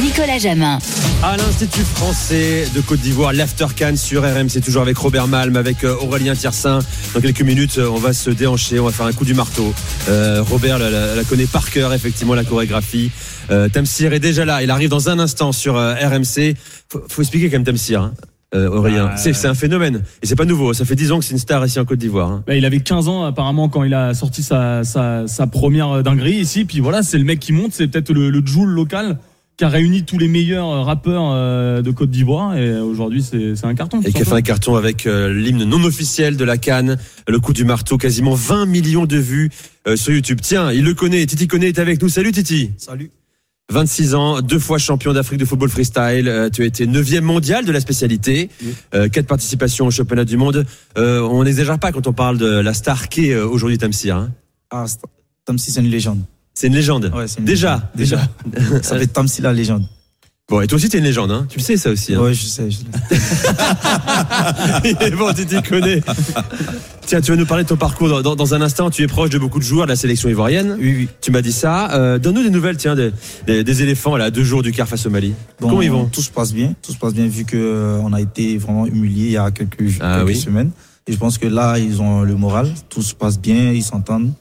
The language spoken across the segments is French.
Nicolas Jamin. À l'Institut français de Côte d'Ivoire, l'Aftercan sur RMC, toujours avec Robert Malm, avec euh, Aurélien Tiersin. Dans quelques minutes, euh, on va se déhancher, on va faire un coup du marteau. Euh, Robert la, la- la connaît par cœur, effectivement, la chorégraphie. Euh, Tamsir est déjà là, il arrive dans un instant sur euh, RMC. Faut, faut expliquer quand même Tamsir, hein, euh, Aurélien. Ah, c'est, c'est un phénomène. Et c'est pas nouveau, ça fait 10 ans que c'est une star ici en Côte d'Ivoire. hein. Bah, il avait 15 ans apparemment quand il a sorti sa, sa, sa première dinguerie ici. Puis voilà, c'est le mec qui monte, c'est peut-être le, le Joule local qui a réuni tous les meilleurs rappeurs euh, de Côte d'Ivoire. Et aujourd'hui, c'est c'est un carton. Et qui a fait un carton avec euh, l'hymne non officiel de la Cannes, le coup du marteau, quasiment 20 millions de vues euh, sur YouTube. Tiens, il le connaît, Titi connaît est avec nous. Salut Titi. Salut. 26 ans, deux fois champion d'Afrique de football freestyle. Euh, tu as été 9e mondial de la spécialité. Oui. Euh, quatre participations au championnat du monde. Euh, on n'exagère pas quand on parle de la star qu'est euh, aujourd'hui Tamsir. Hein. Ah, c'est- Tamsi, c'est une légende. C'est une légende. Ouais, c'est une Déjà. Déjà. Ça fait Tamsi la légende. Bon, et toi aussi t'es une légende, hein. Tu le sais ça aussi. Hein. Ouais, je sais. je sais. Il est bon, tu t'y connais. Tiens, tu vas nous parler de ton parcours dans, dans- dans un instant. Tu es proche de beaucoup de joueurs de la sélection ivoirienne. Oui, oui. Tu m'as dit ça. Euh, Donne-nous des nouvelles, tiens, des, des- des éléphants là, deux jours du quart face au Mali. Bon, Comment ils vont? Tout se passe bien. Tout se passe bien vu que euh, on a été vraiment humilié il y a quelques, Ah quelques oui. semaines. Et je pense que là, ils ont le moral. Tout se passe bien. Ils s'entendent.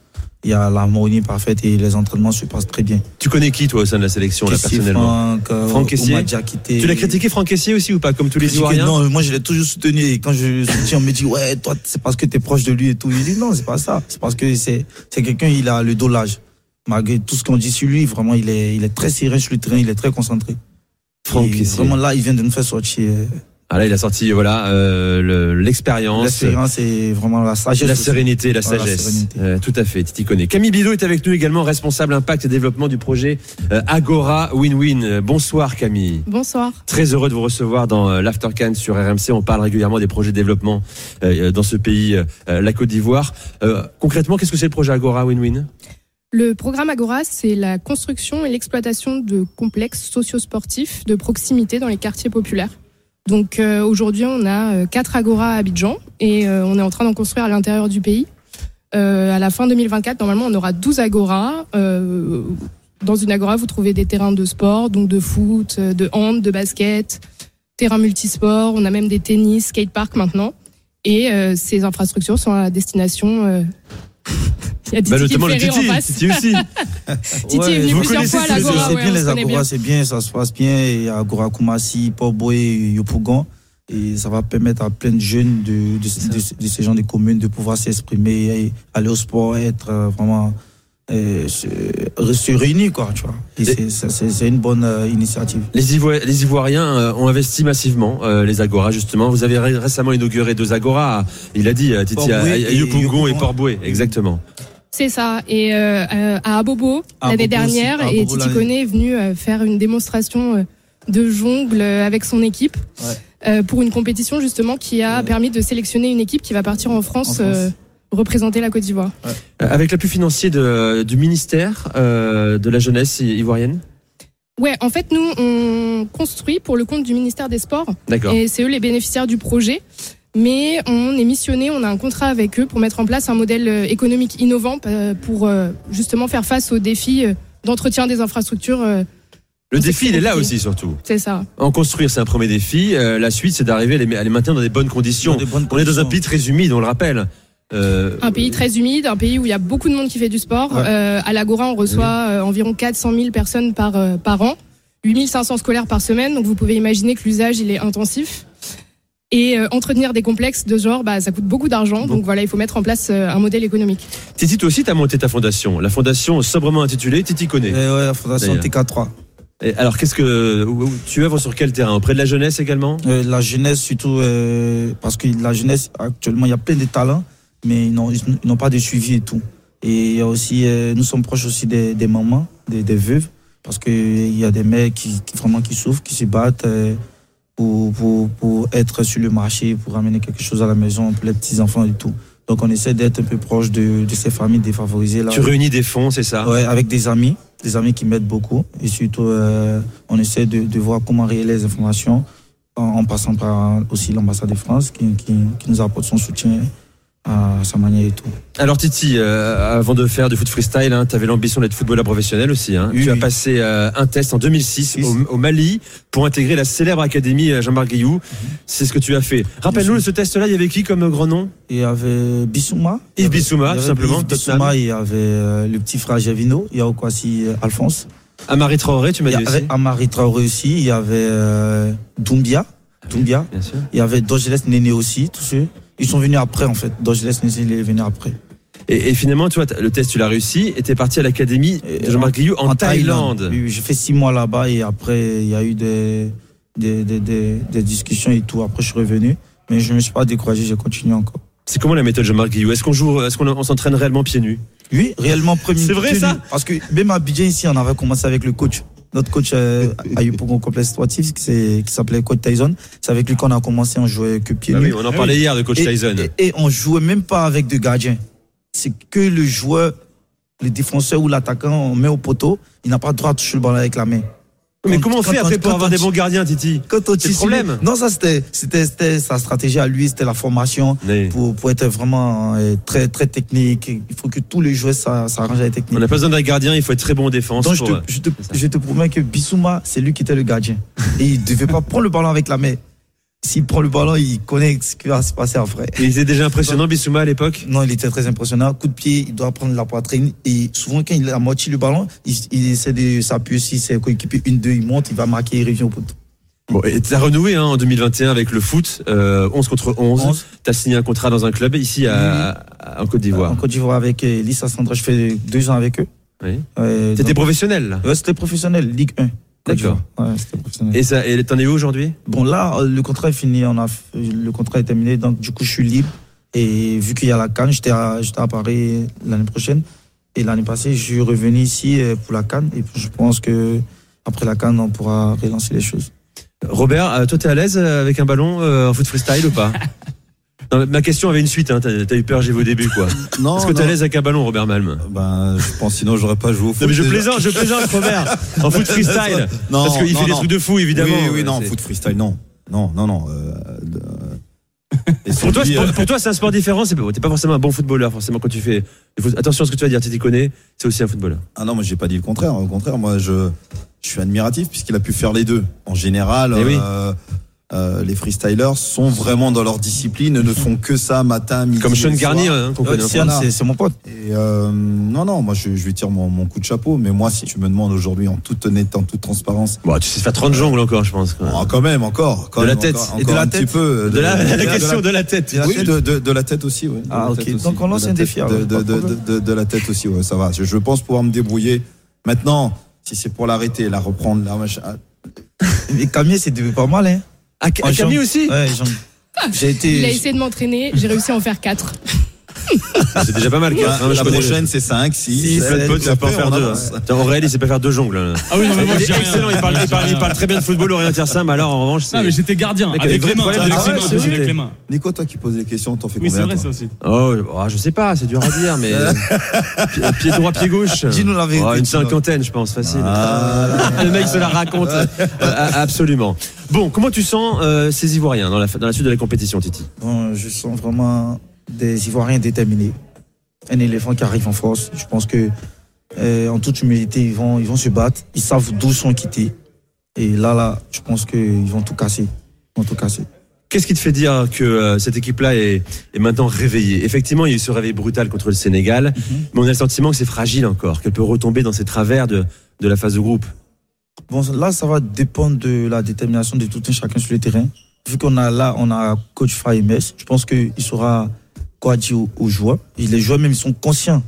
Il y a l'harmonie parfaite et les entraînements se passent très bien. Tu connais qui, toi, au sein de la sélection, là, personnellement Franck, euh, Franck Diakité. Tu l'as critiqué, Franck Kessié, aussi, ou pas, comme tous les Ivoiriens Non, moi je l'ai toujours soutenu. Et quand je soutiens, on me dit ouais, toi c'est parce que tu es proche de lui et tout. Il dit non, c'est pas ça. C'est parce que c'est c'est quelqu'un, il a le dos large. Malgré tout ce qu'on dit sur lui, vraiment, il est, il est très sérieux sur le terrain, il est très concentré. Franck Et Kessié. Vraiment là, il vient de nous faire sortir. Euh, Ah là, il a sorti, voilà, euh, le- l'expérience. L'expérience et vraiment la sagesse. La sérénité, la Voilà, la sagesse. sérénité. Euh, tout à fait, Titi connaît. Camille Bidot est avec nous également, responsable impact et développement du projet euh, Agora Win-Win. Euh, Bonsoir Camille. Bonsoir. Très heureux de vous recevoir dans euh, l'Aftercan sur RMC. On parle régulièrement des projets de développement euh, dans ce pays, euh, la Côte d'Ivoire. Euh, concrètement, qu'est-ce que c'est le projet Agora Win-Win Le programme Agora, c'est la construction et l'exploitation de complexes socio-sportifs de proximité dans les quartiers populaires. Donc euh, aujourd'hui, on a euh, quatre Agora à Abidjan et euh, on est en train d'en construire à l'intérieur du pays. Euh, à la fin 2024, normalement, on aura 12 Agora. Euh, dans une Agora, vous trouvez des terrains de sport, donc de foot, de hand, de basket, terrains multisports. On a même des tennis, skateparks maintenant. Et ces infrastructures sont à destination. Il y a Titi bah, qui Notamment le Titi. Titi aussi. Titi Ouais, est venu vous plusieurs connaissez fois à ces C'est l'Agora. c'est ouais, bien les. Agora, c'est bien, ça se passe bien. Il y a Agora Kumasi, Port-Boué, Yopougon. Et ça va permettre à plein de jeunes de, de, de- de ces gens des communes de pouvoir s'exprimer, et aller au sport, être euh, vraiment. euh, se, se réunir, quoi, tu vois. Et Et- c'est- une bonne euh, initiative. Les, Ivo- les Ivoiriens euh, ont investi massivement euh, les Agora justement. Vous avez ré- récemment inauguré deux Agora. Il a dit Titi à, Port-Boué à et Yopougon et Yopougon. Port-Boué. Exactement. C'est ça. Et euh, euh, à Abobo, À l'année aussi, dernière, à et Abobo Titi l'année- Koné est venu euh, faire une démonstration euh, de jongle avec son équipe Ouais. pour une compétition justement qui a Ouais. permis de sélectionner une équipe qui va partir en France, En France. représenter la Côte d'Ivoire. Avec l'appui financier de, du ministère euh, de la jeunesse ivoirienne? Ouais, en fait, nous, on construit pour le compte du ministère des Sports D'accord. et c'est eux les bénéficiaires du projet. Mais on est missionné, on a un contrat avec eux pour mettre en place un modèle euh, économique innovant euh, pour euh, justement faire face aux défis d'entretien des infrastructures. Le défi, il est là aussi surtout. C'est ça. En construire, c'est un premier défi. Euh, la suite, c'est d'arriver à les, à les maintenir dans des bonnes conditions. Dans des bonnes On est dans un pays très humide, on le rappelle. Euh, Un pays très humide, un pays où il y a beaucoup de monde qui fait du sport. Ouais. Euh, à l'Agora, on reçoit environ 400 000 personnes par, euh, par an, 8500 scolaires par semaine. Donc vous pouvez imaginer que l'usage, il est intensif. Et euh, entretenir des complexes de ce genre, bah, ça coûte beaucoup d'argent. Donc voilà, il faut mettre en place euh, un modèle économique. Titi, toi aussi, tu as monté ta fondation. La fondation sobrement intitulée Titi Et connaît. ouais, la fondation D'ailleurs. TK3. Et alors, qu'est-ce que tu œuvres sur quel terrain? Auprès de la jeunesse également? Euh, la jeunesse surtout euh, parce que la jeunesse actuellement il y a plein de talents mais ils n'ont ils n'ont pas de suivi et tout et il y a aussi euh, nous sommes proches aussi des, des mamans des, des veuves parce que il y a des mères qui, qui vraiment qui souffrent qui se battent euh, pour, pour pour être sur le marché pour amener quelque chose à la maison pour les petits enfants et tout. Donc on essaie d'être un peu proche de, de ces familles défavorisées là Tu réunis des fonds, c'est ça? Ouais, avec des amis, des amis qui m'aident beaucoup. Et surtout, euh, on essaie de, de voir comment révéler les informations en, en passant par aussi l'ambassade de France qui, qui, qui nous apporte son soutien à sa manière et tout. Alors Titi, euh, avant de faire du foot freestyle, hein, tu avais l'ambition d'être footballeur professionnel aussi. Hein. Oui, tu as passé euh, un test en 2006 Six. au, au Mali pour intégrer la célèbre académie euh, Jean-Marc Guillou. Mhm. C'est ce que tu as fait. Rappelle-nous, ce test-là, il y avait qui comme grand nom? Il y avait Bissouma. Yves Il y avait- Bissouma, tout simplement. Bissouma, il y avait euh, le petit frère Javino, il y a aussi euh, Alphonse. Amari Traoré, tu m'as dit aussi. Amari Traoré aussi, il y avait Doumbia. Doumbia. Bien sûr. Il y avait Dogeles Néné aussi, tous ceux. Ils sont venus après en fait. Dogeles Néné il est venu après. Et, et finalement, tu vois, le test, tu l'as réussi et t'es parti à l'académie de Jean-Marc Guillou en, Thaïlande. Oui, oui, j'ai fait six mois là-bas et après il y a eu des, des, des, des, des discussions et tout. Après je suis revenu. Mais je ne me suis pas découragé, j'ai continué encore. C'est comment la méthode Jean-Marc Guillou Est-ce qu'on joue, est-ce qu'on on s'entraîne réellement pieds nus? Oui, réellement premier. C'est vrai, ça? Parce que même à Abidjan ici, on avait commencé avec le coach. Notre coach euh, a eu pour un complexe sportif qui s'appelait Coach Tyson. C'est avec lui qu'on a commencé, on jouait que pieds Ah oui, On en parlait hier de coach et, Tyson. Et, et on jouait même pas avec de gardiens. C'est que le joueur, le défenseur ou l'attaquant, on met au poteau, il n'a pas le droit de toucher le ballon avec la main. Mais comment on fait après pour avoir des bons gardiens, Titi quand on le problème. Non, ça c'était, c'était, c'était sa stratégie à lui, c'était la formation Oui. pour, pour être vraiment euh, très, très technique. Il faut que tous les joueurs s'a- s'arrangent avec la technique. On n'a pas besoin d'un gardien, il faut être très bon en défense. Donc, je, pour, te, je, te, je te promets que Bissouma, c'est lui qui était le gardien. Et il devait pas prendre le ballon avec la main. S'il prend le ballon, il connaît ce qui va se passer après. Il était déjà impressionnant, Bissouma, à l'époque Non, il était très impressionnant. Coup de pied, il doit prendre la poitrine. Et souvent, quand il a moitié le ballon, il, il essaie de s'appuyer sur ses coéquipiers. Une, deux, il monte, il va marquer, il revient au poteau. Bon, et t'as renoué hein, en 2021 avec le foot, euh, 11 contre 11. 11. T'as signé un contrat dans un club ici à, à- en Côte En d'Ivoire. Côte d'Ivoire avec euh, Lissa Sandra, je fais deux ans avec eux. Oui. Euh, T'étais donc- professionnel là Ouais, c'était professionnel, Ligue 1. D'accord. d'Ivoire. Ouais, c'était professionnel. Et ça, et t'en es où aujourd'hui? Bon, là, euh, le contrat est fini. On a, le contrat est terminé. Donc, du coup, je suis libre. Et vu qu'il y a la Cannes, j'étais à, j'étais à Paris l'année prochaine. Et l'année passée, je suis revenu ici euh, pour la Cannes. Et je pense que après la Cannes, on pourra relancer les choses. Robert, euh, toi t'es à l'aise avec un ballon en foot freestyle ou pas? Non, Ma question avait une suite, hein. t'as eu peur, j'ai vu au début quoi. Non, Est-ce que t'es à l'aise avec un ballon, Robert Malm? Ben, je pense sinon j'aurais pas joué au foot. Non mais je déjà. plaisante, je plaisante Robert En foot freestyle Non, Parce qu'il fait des trucs de fou évidemment. Oui, oui, non, C'est- foot freestyle, non. Non, non, non. euh, Pour toi, pour, euh, pour toi, c'est un sport différent. T'es pas forcément un bon footballeur, forcément, quand tu fais. Attention à ce que tu vas dire. Tu t'y connais. C'est aussi un footballeur. Ah non, moi j'ai pas dit le contraire. Au contraire, moi je, je suis admiratif puisqu'il a pu faire les deux. En général, Eh oui. Euh, euh, les freestylers sont vraiment dans leur discipline, ne font que ça matin, midi. Comme Sean Garnier, hein, voilà. c'est, c'est mon pote. Et euh, non, non, moi je, je lui tire mon, mon coup de chapeau. Mais moi, si tu me demandes aujourd'hui en toute honnêteté, en toute transparence, Bon, tu sais faire 30 jongles encore, je pense. quoi. oh, quand même, encore, quand De la tête. encore, Et de la un tête. petit peu. De la, la de question de la tête. la oui, de, de, de la tête aussi, oui. Ah, la ok. aussi. Donc, on lance la un défi, De, pas de, de de, problème. de, de la tête aussi, ouais, ça va. Je, je pense pouvoir me débrouiller. Maintenant, si c'est pour l'arrêter, la reprendre, la machin. ah, Et Camille, c'était pas mal, hein. Ah, En Camille aussi Ouais, jambe. J'ai été. Il a essayé de m'entraîner, j'ai réussi à en faire 4. C'est déjà pas mal. quoi. la, Hein, prochaine, c'est 5, 6. Six, Plein de potes, ça peut en faire deux. hein. Putain, Aurélien, il sait pas faire deux jongles. Ah oui, non, mais moi, Il je est excellent, il parle, il parle- il parle très bien de football, Aurélien Tiersin, mais alors en revanche, c'est. Non, mais j'étais gardien. Mec, Avec avec les mains. Avec les mains. vrai, Avec c'est les mains. Nico, toi qui poses les questions, t'en fais Oui, c'est combien vrai, ça aussi. Oh, oh, je sais pas, c'est dur à dire, mais. pied, droit, pied gauche. Dis-nous la vérité, Oh, une cinquantaine, je pense, facile. Ah. Le mec se la raconte. Euh, absolument. Bon, comment tu sens euh, ces Ivoiriens dans la, dans la suite de la compétition, Titi? Bon, je sens vraiment des Ivoiriens déterminés. Un éléphant qui arrive en force. Je pense que, euh, en toute humilité, ils vont, ils vont se battre. Ils savent d'où sont quittés. Et là, là, je pense qu'ils vont tout casser. Ils vont tout casser. Qu'est-ce qui te fait dire que euh, cette équipe-là est, est maintenant réveillée? Effectivement, il y a eu ce réveil brutal contre le Sénégal, mais on a le sentiment que c'est fragile encore, qu'elle peut retomber dans ses travers de, de la phase de groupe. Bon, là, ça va dépendre de la détermination de tout un chacun sur le terrain. Vu qu'on a là, on a coach Faimes, je pense qu'il saura quoi dire aux, aux joueurs. Et les joueurs même, ils sont conscients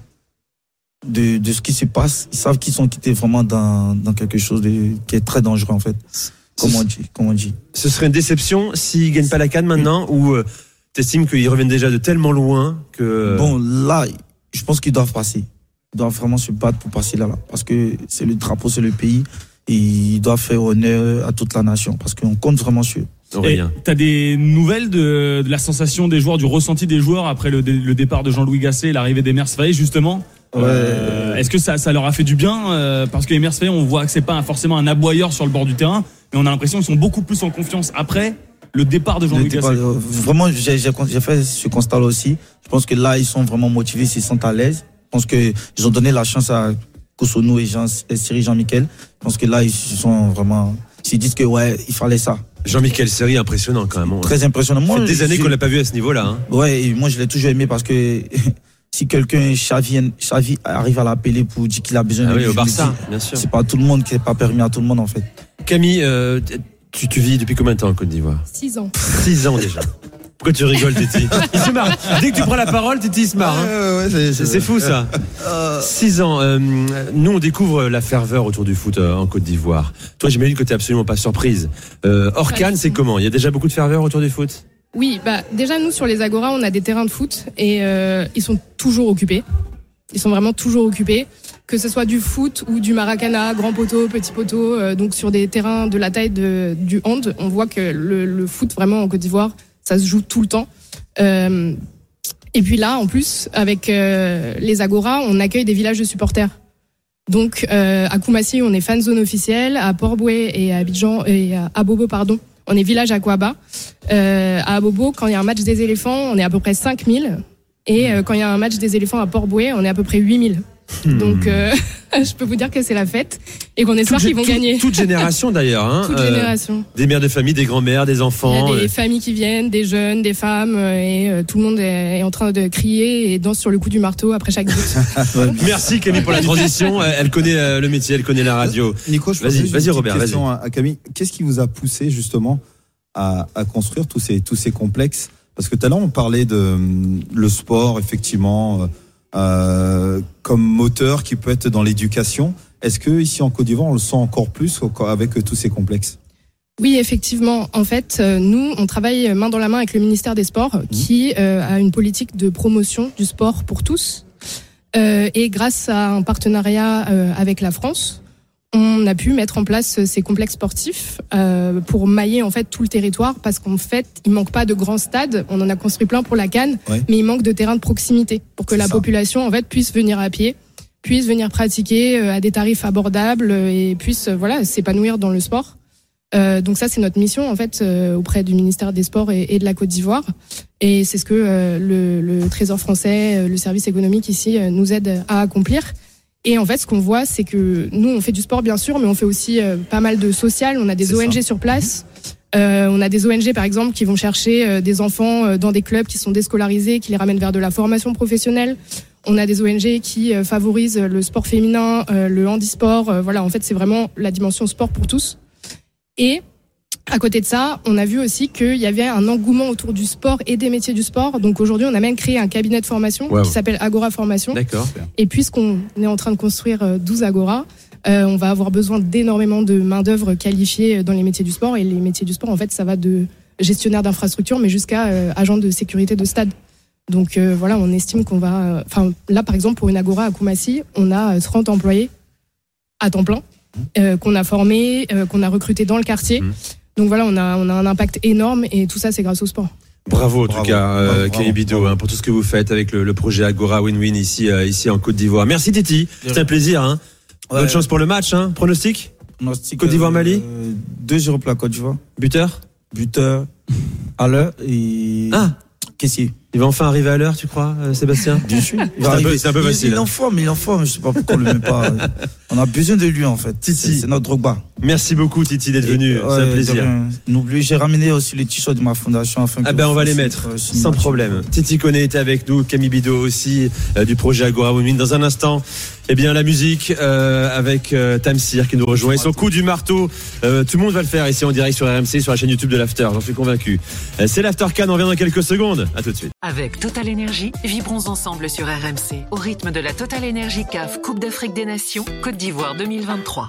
de, de ce qui se passe. Ils savent qu'ils sont quittés vraiment dans, dans quelque chose de, qui est très dangereux, en fait. Comme on dit. Comme on dit. Ce serait une déception s'ils gagnent pas la canne maintenant, ou euh, t'estimes qu'ils reviennent déjà de tellement loin que. Bon, là, je pense qu'ils doivent passer. Ils doivent vraiment se battre pour passer là, là. Parce que c'est le drapeau, c'est le pays. Et ils doivent faire honneur à toute la nation. Parce qu'on compte vraiment sur eux. Aurélien. t'as des nouvelles de, de la sensation des joueurs, du ressenti des joueurs après le, dé- le départ de Jean-Louis Gasset, et l'arrivée d'Emers Faye justement. Euh, Est-ce que ça, ça leur a fait du bien euh, Parce que Emers on voit que c'est pas forcément un aboyeur sur le bord du terrain, mais on a l'impression qu'ils sont beaucoup plus en confiance après le départ de Jean-Louis Gasset. euh, Vraiment, j'ai fait ce constat-là aussi. Je pense que là, ils sont vraiment motivés, ils se sentent à l'aise. Je pense qu'ils ont donné la chance à Kosono et, Jean, et Cyril Jean-Michel. Je pense que là, ils sont vraiment. Ils se disent que ouais, il fallait ça. Jean-Michel Seri, impressionnant quand même. Très impressionnant. Ça Moi, fait des années je- qu'on l'a pas vu à ce niveau-là. hein. Ouais, et moi je l'ai toujours aimé parce que si quelqu'un, Xavi, Xavi arrive à l'appeler pour dire qu'il a besoin Ah de oui, lui, au Barça, dis, bien sûr. C'est pas tout le monde qui est pas permis à tout le monde en fait. Camille, euh, tu, tu vis depuis combien de temps en Côte d'Ivoire? 6 ans. 6 ans déjà. Pourquoi tu rigoles, Titi Il se marre. Dès que tu prends la parole, Titi il se marre. hein. C'est c'est fou ça. 6 ans. euh, nous, on découvre la ferveur autour du foot euh, en Côte d'Ivoire. Toi, j'imagine que tu absolument pas surprise. Euh, du c'est comment? Il y a déjà beaucoup de ferveur autour du foot? Oui, bah déjà nous sur les Agora, on a des terrains de foot et euh, ils sont toujours occupés. Ils sont vraiment toujours occupés, que ce soit du foot ou du maracana, grand poteau, petit poteau. euh, donc sur des terrains de la taille de, du hand, on voit que le, le foot vraiment en Côte d'Ivoire, ça se joue tout le temps. Euh, et puis là, en plus, avec euh, les Agora, on accueille des villages de supporters. Donc euh, à Koumassi, on est fan zone officielle, à Port-Boué et à Abidjan et à Abobo, pardon, on est village Aquaba. Euh, à Abobo, quand il y a un match des éléphants, on est à peu près 5000. Et euh, quand il y a un match des éléphants à Port-Boué, on est à peu près 8000. Donc euh, je peux vous dire que c'est la fête et qu'on espère qu'ils vont gagner. Toute génération d'ailleurs. Hein, Toute euh, génération. des mères de famille, des grands-mères, des Il y enfants. a des euh, familles qui viennent, des jeunes, des femmes, euh, et euh, tout le monde est, est en train de crier et danse sur le coup du marteau après chaque but. Merci Camille pour la transition. Elle connaît euh, le métier, elle connaît la radio. Nico, je Vas-y, vas-y, une Robert, petite question à, à Camille. Qu'est-ce qui vous a poussé justement à, à construire tous ces, tous ces complexes? Parce que tout à l'heure, on parlait de hum, le sport, effectivement, euh, comme moteur qui peut être dans l'éducation. Est-ce que ici en Côte d'Ivoire, on le sent encore plus avec euh, tous ces complexes? Oui, effectivement. En fait, euh, nous, on travaille main dans la main avec le ministère des Sports, qui euh, a une politique de promotion du sport pour tous. Euh, et grâce à un partenariat avec la France, on a pu mettre en place ces complexes sportifs euh, pour mailler en fait tout le territoire, parce qu'en fait, il manque pas de grands stades. On en a construit plein pour la Cannes, Ouais. mais il manque de terrains de proximité pour que la ça. population en fait puisse venir à pied puisse venir pratiquer euh, à des tarifs abordables euh, et puisse euh, voilà s'épanouir dans le sport. Euh, donc ça, c'est notre mission en fait euh, auprès du ministère des Sports et, et de la Côte d'Ivoire. Et c'est ce que euh, le, le Trésor français, le service économique ici nous aide à accomplir. Et en fait, ce qu'on voit, c'est que nous, on fait du sport bien sûr, mais on fait aussi euh, pas mal de social. On a des ONG ça. sur place. Euh, on a des ONG par exemple qui vont chercher euh, des enfants euh, dans des clubs qui sont déscolarisés, qui les ramènent vers de la formation professionnelle. On a des ONG qui favorisent le sport féminin, le handisport. voilà, en fait, c'est vraiment la dimension sport pour tous. Et à côté de ça, on a vu aussi qu'il y avait un engouement autour du sport et des métiers du sport. Donc aujourd'hui, on a même créé un cabinet de formation Wow. qui s'appelle Agora Formation. D'accord. Et puisqu'on est en train de construire euh, 12 Agora, euh, on va avoir besoin d'énormément de main-d'œuvre qualifiée euh, dans les métiers du sport. Et les métiers du sport, en fait, ça va de gestionnaire d'infrastructure, mais jusqu'à euh, agent de sécurité de stade. Donc euh, voilà, on estime qu'on va. euh, Enfin, là, par exemple, pour une Agora à Koumassi, on a euh, 30 employés à temps plein euh, qu'on a formés, euh, qu'on a recrutés dans le quartier. Mhm. Donc voilà, on a, on a un impact énorme et tout ça, c'est grâce au sport. Bravo en tout Bravo. cas, euh, Bravo, bravo. hein, pour tout ce que vous faites avec le, le projet Agora Win-Win ici, euh, ici en Côte d'Ivoire. Merci Titi, c'était un plaisir. Hein. Bonne Ouais. chance pour le match. Hein. Pronostic Pronostic, Côte d'Ivoire, euh, Mali euh, 2-0 pour la Côte d'Ivoire. Buteur Buteur à l'heure et Ah caissier. Il va enfin arriver à l'heure, tu crois, euh, Sébastien Bien sûr. Il C'est un va peu- arriver. c'est un peu Il- facile, Il est hein. en forme, il est en forme. Je sais pas pourquoi on le met pas. On a besoin de lui en fait. Titi. C'est notre Drogba. Merci beaucoup Titi d'être venu, c'est un plaisir. N'oubliez, j'ai ramené aussi les t-shirts de ma fondation afin Ah ben on va les mettre, sans problème. Titi Koné était avec nous, Camille Bidot aussi, euh, du projet Agora Women. Dans un instant, eh bien la musique euh, avec euh, Tamsir qui nous rejoint. Et son coup du marteau, euh, tout le monde va le faire ici en direct sur RMC, sur la chaîne YouTube de l'After, j'en suis convaincu. Euh, c'est l'After Can, on revient dans quelques secondes. À tout de suite. Avec Total Énergie, vibrons ensemble sur RMC au rythme de la Total Énergie CAF Coupe d'Afrique des Nations Côte d'Ivoire 2023.